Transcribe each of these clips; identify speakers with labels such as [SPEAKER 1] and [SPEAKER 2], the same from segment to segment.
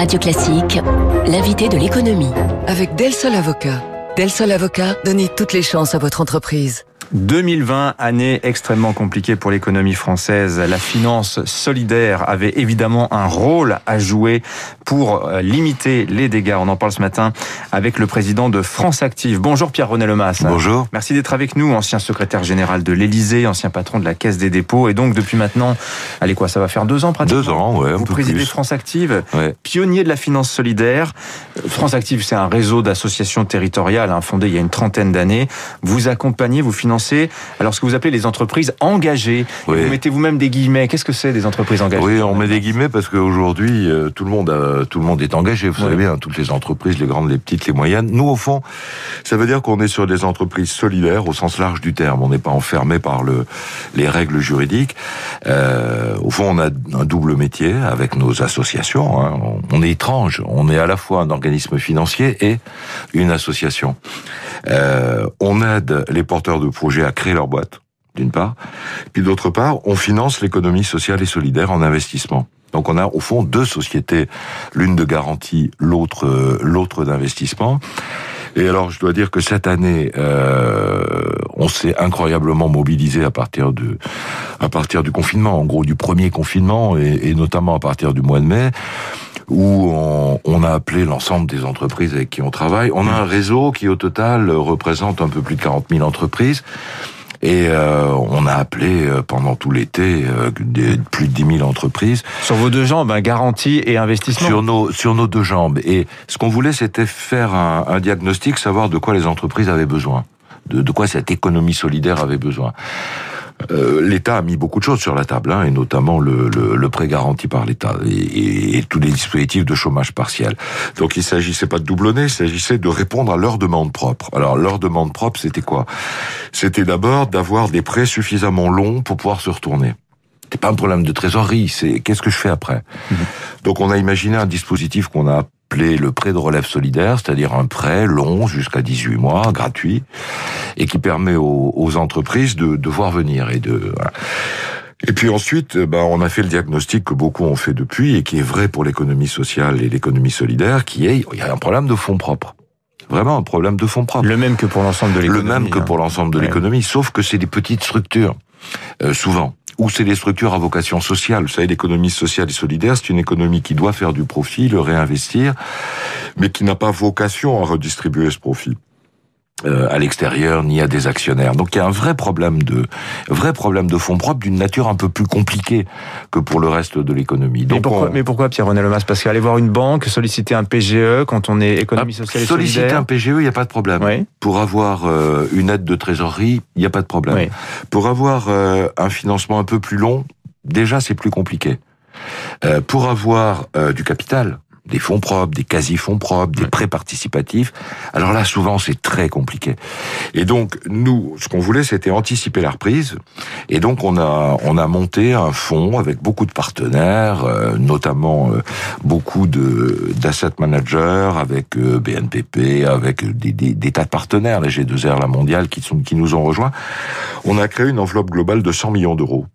[SPEAKER 1] Radio Classique, l'invité de l'économie.
[SPEAKER 2] Avec Del Sol Avocat. Del Sol Avocat, donnez toutes les chances à votre entreprise.
[SPEAKER 3] 2020, année extrêmement compliquée pour l'économie française. La finance solidaire avait évidemment un rôle à jouer pour euh, limiter les dégâts. On en parle ce matin avec le président de France Active. Bonjour Pierre-René Lemas.
[SPEAKER 4] Bonjour.
[SPEAKER 3] Merci d'être avec nous, ancien secrétaire général de l'Élysée, ancien patron de la Caisse des dépôts. Et donc depuis maintenant, allez quoi, ça va faire deux ans pratiquement
[SPEAKER 4] Deux ans, ouais.
[SPEAKER 3] Vous présidez France Active, pionnier de la finance solidaire. France Active, c'est un réseau d'associations territoriales hein, fondé il y a une trentaine d'années. Vous accompagnez, vous financez alors ce que vous appelez les entreprises engagées. Vous mettez vous-même des guillemets. Qu'est-ce que c'est des entreprises engagées
[SPEAKER 4] Oui, on met des guillemets parce qu'aujourd'hui euh, tout le monde tout le monde est engagé. Vous savez bien, toutes les entreprises, les grandes, les petites, les moyennes. Nous, au fond, ça veut dire qu'on est sur des entreprises solidaires au sens large du terme. On n'est pas enfermé par le les règles juridiques. Euh, au fond, on a un double métier avec nos associations. Hein. On, est étrange. On est à la fois un organisme financier et une association. Euh, on aide les porteurs de projets à créer leur boîte, d'une part. Puis d'autre part, on finance l'économie sociale et solidaire en investissement. Donc on a au fond deux sociétés, l'une de garantie, l'autre euh, d'investissement. Et alors je dois dire que cette année, euh, on s'est incroyablement mobilisé à partir de à partir du confinement, en gros du premier confinement et notamment à partir du mois de mai où on, on a appelé l'ensemble des entreprises avec qui on travaille. On a un réseau qui au total représente un peu plus de 40 000 entreprises. Et euh, on a appelé euh, pendant tout l'été euh, plus de 10 000 entreprises.
[SPEAKER 3] Sur vos deux jambes, un garantie et investissement
[SPEAKER 4] Sur nos, sur nos deux jambes. Et ce qu'on voulait, c'était faire un, un, diagnostic, savoir de quoi les entreprises avaient besoin, de, de quoi cette économie solidaire avait besoin. Euh, l'État a mis beaucoup de choses sur la table, hein, et notamment le, le, le prêt garanti par l'État et, et, tous les dispositifs de chômage partiel. Donc il s'agissait pas de doublonner, il s'agissait de répondre à leurs demandes propres. Alors leur demande propre, c'était quoi? C'était d'abord d'avoir des prêts suffisamment longs pour pouvoir se retourner. C'est pas un problème de trésorerie, c'est qu'est-ce que je fais après? Mmh. Donc on a imaginé un dispositif qu'on a le prêt de relève solidaire, c'est-à-dire un prêt long jusqu'à 18 mois, gratuit, et qui permet aux, aux entreprises de, de voir venir et de... Voilà. Et puis ensuite, ben, on a fait le diagnostic que beaucoup ont fait depuis et qui est vrai pour l'économie sociale et l'économie solidaire, qui est il y a un problème de fonds propres. Vraiment un problème de fonds propres.
[SPEAKER 3] Le même que pour l'ensemble de l'économie.
[SPEAKER 4] Le même que pour l'ensemble de ouais. l'économie, sauf que c'est des petites structures, euh, souvent ou c'est des structures à vocation sociale. Vous savez, l'économie sociale et solidaire, c'est une économie qui doit faire du profit, le réinvestir, mais qui n'a pas vocation à redistribuer ce profit. Euh, à l'extérieur ni à des actionnaires. Donc il y a un vrai problème de vrai problème de fonds propres d'une nature un peu plus compliquée que pour le reste de l'économie.
[SPEAKER 3] Mais pourquoi, on... mais pourquoi Pierre-René Lemas? Parce qu'aller voir une banque, solliciter un PGE quand on est économie ah, sociale et
[SPEAKER 4] solliciter
[SPEAKER 3] solidaire?
[SPEAKER 4] Solliciter un PGE, il n'y a pas de problème.
[SPEAKER 3] Oui.
[SPEAKER 4] Pour avoir euh, une aide de trésorerie, il n'y a pas de problème.
[SPEAKER 3] Oui.
[SPEAKER 4] Pour avoir euh, un financement un peu plus long, déjà c'est plus compliqué. Euh, pour avoir euh, du capital, des fonds propres, des quasi-fonds propres, des prêts participatifs. Alors là, souvent, c'est très compliqué. Et donc, nous, ce qu'on voulait, c'était anticiper la reprise. Et donc, on a, on a monté un fonds avec beaucoup de partenaires, euh, notamment euh, beaucoup de d'asset managers, avec euh, BNPP, avec des, des, des, tas de partenaires, la G2R, la mondiale, qui, sont, qui nous ont rejoints. On a créé une enveloppe globale de 100 millions d'euros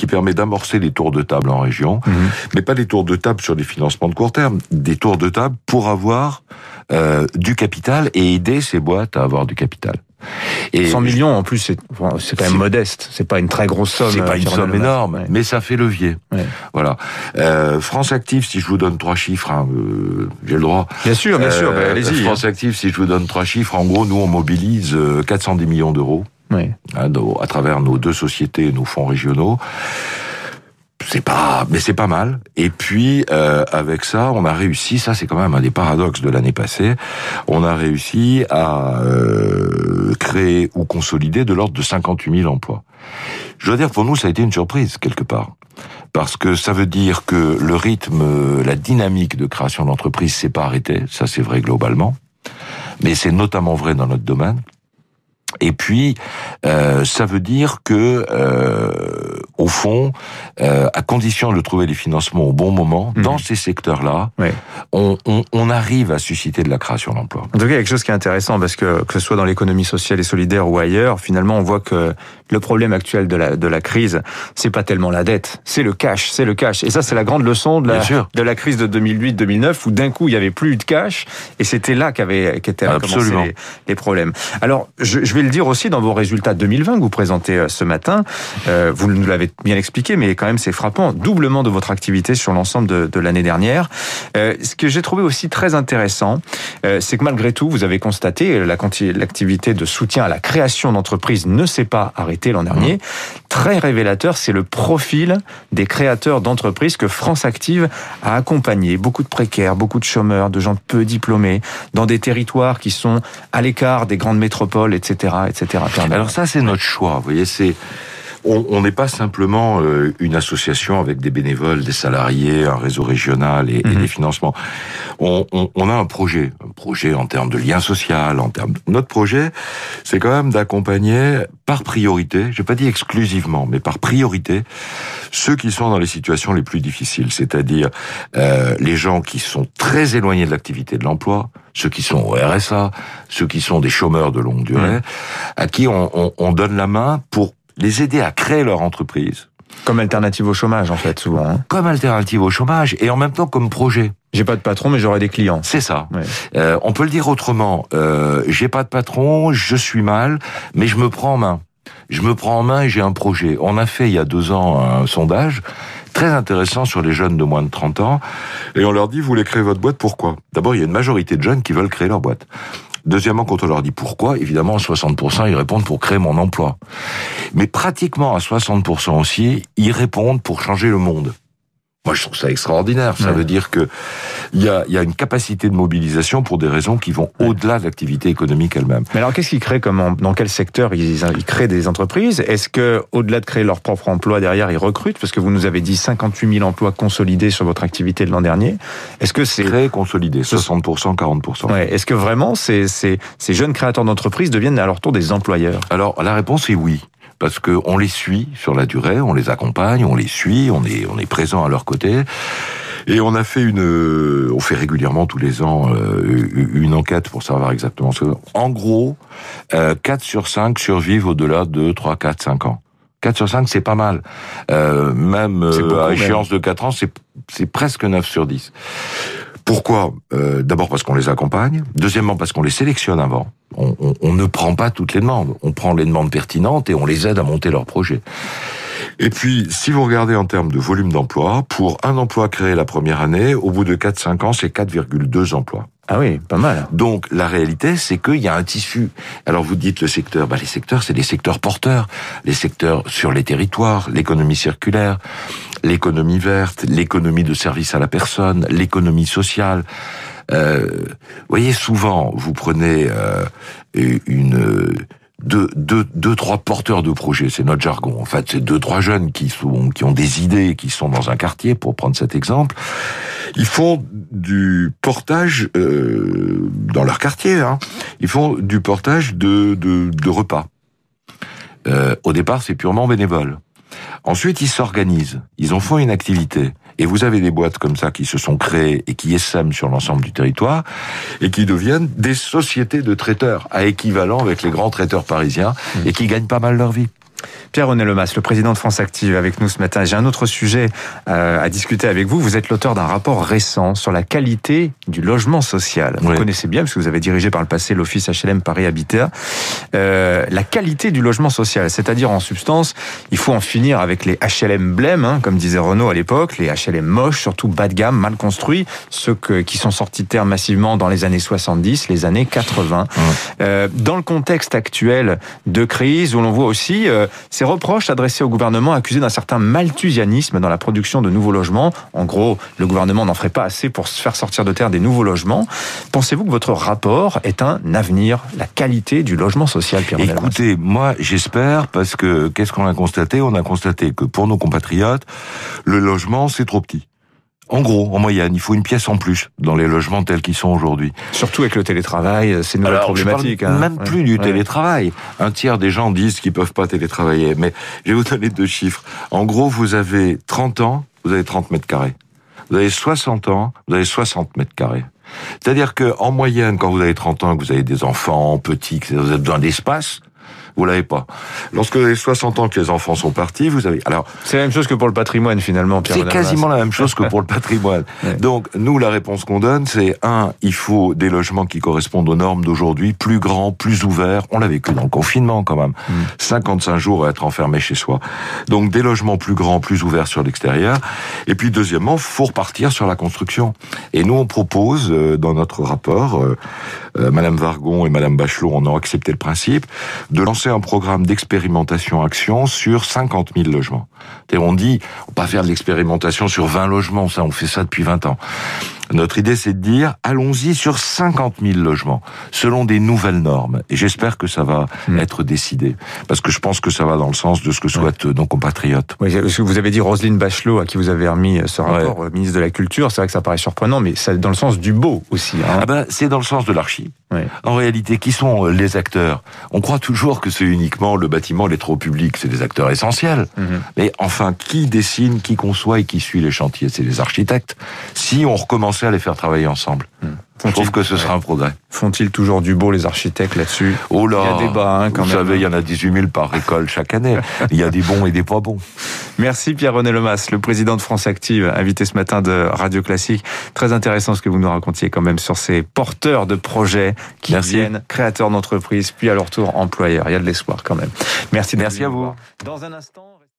[SPEAKER 4] qui permet d'amorcer les tours de table en région, mmh. mais pas des tours de table sur les financements de court terme, des tours de table pour avoir euh, du capital et aider ces boîtes à avoir du capital.
[SPEAKER 3] Et 100 millions en plus, c'est quand même modeste. C'est pas une très grosse somme.
[SPEAKER 4] C'est pas une somme énorme, ouais. mais ça fait levier.
[SPEAKER 3] Ouais.
[SPEAKER 4] Voilà. Euh, France Active, si je vous donne trois chiffres, hein, euh, j'ai le droit.
[SPEAKER 3] Bien sûr, bien sûr.
[SPEAKER 4] Euh,
[SPEAKER 3] bah, allez-y.
[SPEAKER 4] France Active, si je vous donne trois chiffres, en gros, nous on mobilise 410 millions d'euros.
[SPEAKER 3] Oui.
[SPEAKER 4] à travers nos deux sociétés et nos fonds régionaux. C'est pas, mais c'est pas mal. Et puis euh, avec ça, on a réussi. Ça, c'est quand même un des paradoxes de l'année passée. On a réussi à euh, créer ou consolider de l'ordre de 58 000 emplois. Je dois dire, pour nous, ça a été une surprise quelque part parce que ça veut dire que le rythme, la dynamique de création d'entreprise s'est pas arrêté. Ça, c'est vrai globalement, mais c'est notamment vrai dans notre domaine. Et puis, euh, ça veut dire que, euh, au fond, euh, à condition de trouver les financements au bon moment, mhm. dans ces secteurs-là, on, on, on, arrive à susciter de la création d'emplois.
[SPEAKER 3] En tout cas, il y a quelque chose qui est intéressant, parce que que ce soit dans l'économie sociale et solidaire ou ailleurs, finalement, on voit que le problème actuel de la, de la crise, c'est pas tellement la dette, c'est le cash, c'est le cash. Et ça, c'est la grande leçon de la, de la crise de 2008-2009, où d'un coup, il y avait plus de cash, et c'était là qu'avaient qu'étaient commencé les, les, problèmes. Alors, je, je vais le dire aussi dans vos résultats 2020 que vous présentez euh, ce matin, euh, vous nous l'avez bien expliqué, mais quand même c'est frappant, doublement de votre activité sur l'ensemble de, de l'année dernière. Euh, ce que j'ai trouvé aussi très intéressant, euh, c'est que malgré tout, vous avez constaté l'activité de soutien à la création d'entreprises ne s'est pas arrêtée l'an dernier. Mmh. Très révélateur, c'est le profil des créateurs d'entreprises que France Active a accompagné. Beaucoup de précaires, beaucoup de chômeurs, de gens peu diplômés, dans des territoires qui sont à l'écart des grandes métropoles, etc., etc.
[SPEAKER 4] Alors ça, c'est notre choix. Vous voyez, c'est on n'est pas simplement euh, une association avec des bénévoles, des salariés, un réseau régional et, mhm. des financements. On, a un projet, un projet en termes de lien social, en termes. Notre projet, c'est quand même d'accompagner par priorité, je pas dit exclusivement, mais par priorité, ceux qui sont dans les situations les plus difficiles, c'est-à-dire euh, les gens qui sont très éloignés de l'activité de l'emploi, ceux qui sont au RSA, ceux qui sont des chômeurs de longue durée, mhm. à qui on, on donne la main pour les aider à créer leur entreprise.
[SPEAKER 3] Comme alternative au chômage, en fait, souvent. Hein.
[SPEAKER 4] Comme alternative au chômage et en même temps comme projet.
[SPEAKER 3] J'ai pas de patron, mais j'aurai des clients.
[SPEAKER 4] C'est ça. Euh, on peut le dire autrement. Euh, j'ai pas de patron, je suis mal, mais je me prends en main. Je me prends en main et j'ai un projet. On a fait il y a deux ans un sondage très intéressant sur les jeunes de moins de 30 ans et on leur dit vous voulez créer votre boîte pourquoi? D'abord il y a une majorité de jeunes qui veulent créer leur boîte. Deuxièmement, quand on leur dit pourquoi, évidemment, 60%, ils répondent pour créer mon emploi. Mais pratiquement à 60% aussi, ils répondent pour changer le monde. Moi, je trouve ça extraordinaire. Ça veut dire que il y a, y a, une capacité de mobilisation pour des raisons qui vont au-delà de l'activité économique elle-même.
[SPEAKER 3] Mais alors, qu'est-ce qu'ils créent comme dans quel secteur ils, ils créent des entreprises? Est-ce que, au-delà de créer leur propre emploi derrière, ils recrutent? Parce que vous nous avez dit 58 000 emplois consolidés sur votre activité de l'an dernier. Est-ce que c'est
[SPEAKER 4] créé consolidé 60% 40
[SPEAKER 3] ouais. Est-ce que vraiment ces, ces, ces jeunes créateurs d'entreprises deviennent à leur tour des employeurs?
[SPEAKER 4] Alors, la réponse est oui parce qu'on les suit sur la durée, on les accompagne, on les suit, on est, on est présent à leur côté. Et on a fait une, on fait régulièrement tous les ans euh, une enquête pour savoir exactement ce que. En gros, 4 euh, sur 5 survivent au-delà de 3, 4, 5 ans. 4 sur 5, c'est pas mal. Euh, même à échéance de 4 ans, c'est presque 9 sur 10. Pourquoi? Euh, D'abord parce qu'on les accompagne. Deuxièmement parce qu'on les sélectionne avant. On, on, on, ne prend pas toutes les demandes. On prend les demandes pertinentes et on les aide à monter leur projet. Et puis, si vous regardez en termes de volume d'emploi, pour un emploi créé la première année, au bout de 4-5 ans, c'est 4,2 emplois.
[SPEAKER 3] Ah oui, pas mal.
[SPEAKER 4] Donc la réalité, c'est qu'il y a un tissu. Alors vous dites le secteur, bah les secteurs, c'est des secteurs porteurs, les secteurs sur les territoires, l'économie circulaire, l'économie verte, l'économie de service à la personne, l'économie sociale. Euh, voyez, souvent, vous prenez euh, une deux, deux, deux, trois porteurs de projets, c'est notre jargon. En fait, c'est deux, trois jeunes qui sont, qui ont des idées, qui sont dans un quartier, pour prendre cet exemple. Ils font du portage euh, dans leur quartier. Hein. Ils font du portage de, de, de repas. Euh, au départ, c'est purement bénévole. Ensuite, ils s'organisent. Ils en font une activité. Et vous avez des boîtes comme ça qui se sont créées et qui essaiment sur l'ensemble du territoire et qui deviennent des sociétés de traiteurs à équivalent avec les grands traiteurs parisiens mmh. et qui gagnent pas mal leur vie.
[SPEAKER 3] Pierre-René Lemas, le président de France Active, avec nous ce matin. J'ai un autre sujet euh, à discuter avec vous. Vous êtes l'auteur d'un rapport récent sur la qualité du logement social. Vous connaissez bien, parce que vous avez dirigé par le passé l'Office HLM Paris Habitat. Euh, la qualité du logement social, c'est-à-dire en substance, il faut en finir avec les HLM blêmes, hein, comme disait Renault à l'époque, les HLM moches, surtout bas de gamme, mal construits, ceux qui sont sortis de terre massivement dans les années 70, les années 80. Euh, dans le contexte actuel de crise, où l'on voit aussi ces reproches adressés au gouvernement accusé d'un certain malthusianisme dans la production de nouveaux logements. En gros, le gouvernement n'en ferait pas assez pour se faire sortir de terre des nouveaux logements. Pensez-vous que votre rapport est un avenir, la qualité du logement social, Pierre
[SPEAKER 4] Écoutez, moi j'espère parce que qu'est-ce qu'on a constaté? On a constaté que pour nos compatriotes, le logement c'est trop petit. En gros, en moyenne, il faut une pièce en plus dans les logements tels qu'ils sont aujourd'hui.
[SPEAKER 3] Surtout avec le télétravail, c'est une nouvelle problématique.
[SPEAKER 4] Hein. Même plus du télétravail. Un tiers des gens disent qu'ils peuvent pas télétravailler. Mais je vais vous donner deux chiffres. En gros, vous avez 30 ans, vous avez 30 mètres carrés. Vous avez 60 ans, vous avez 60 mètres carrés. C'est-à-dire que en moyenne, quand vous avez 30 ans, que vous avez des enfants petits, que vous avez besoin d'espace, vous l'avez pas. Lorsque vous avez 60 ans que les enfants sont partis, vous avez.
[SPEAKER 3] Alors, c'est la même chose que pour le patrimoine finalement.
[SPEAKER 4] C'est quasiment la même chose que pour le patrimoine. Donc nous, la réponse qu'on donne, c'est un, il faut des logements qui correspondent aux normes d'aujourd'hui, plus grands, plus ouverts. On l'a vécu dans le confinement quand même. 55 mm. jours à être enfermé chez soi. Donc des logements plus grands, plus ouverts sur l'extérieur. Et puis deuxièmement, faut repartir sur la construction. Et nous, on propose euh, dans notre rapport, euh, euh, Madame Vargon et Madame Bachelot, on a accepté le principe de lancer un programme d'expérimentation-action sur 50 000 logements. On dit, on va pas faire de l'expérimentation sur 20 logements, ça, on fait ça depuis 20 ans. Notre idée, c'est de dire, allons-y sur 50 000 logements, selon des nouvelles normes. Et j'espère que ça va hmm. être décidé. Parce que je pense que ça va dans le sens de ce que souhaitent nos compatriotes.
[SPEAKER 3] Oui, vous avez dit Roselyne Bachelot, à qui vous avez remis ce rapport, euh, ministre de la Culture. C'est vrai que ça paraît surprenant, mais c'est dans le sens du beau aussi.
[SPEAKER 4] Hein. Ah ben, c'est dans le sens de l'archi. En réalité, qui sont euh, les acteurs? On croit toujours que c'est uniquement le bâtiment, les trop publics, c'est des acteurs essentiels. Mhm. Mais enfin, qui dessine, qui conçoit et qui suit les chantiers? C'est les architectes. Si on à les faire travailler ensemble. Mhm. Je trouve que ce sera un progrès.
[SPEAKER 3] Font-ils toujours du beau, les architectes, là-dessus?
[SPEAKER 4] Oh là
[SPEAKER 3] Il y a débat, hein, quand
[SPEAKER 4] Vous savez, il y en a 18 000 par école chaque année. il y a des bons et des pas bons.
[SPEAKER 3] Merci Pierre-René Lemas, le président de France Active, invité ce matin de Radio Classique. Très intéressant ce que vous nous racontiez quand même sur ces porteurs de projets qui viennent, créateurs d'entreprises, puis à leur tour employeurs. Il y a de l'espoir quand même. Merci,
[SPEAKER 4] Merci à vous.
[SPEAKER 3] Dans un instant...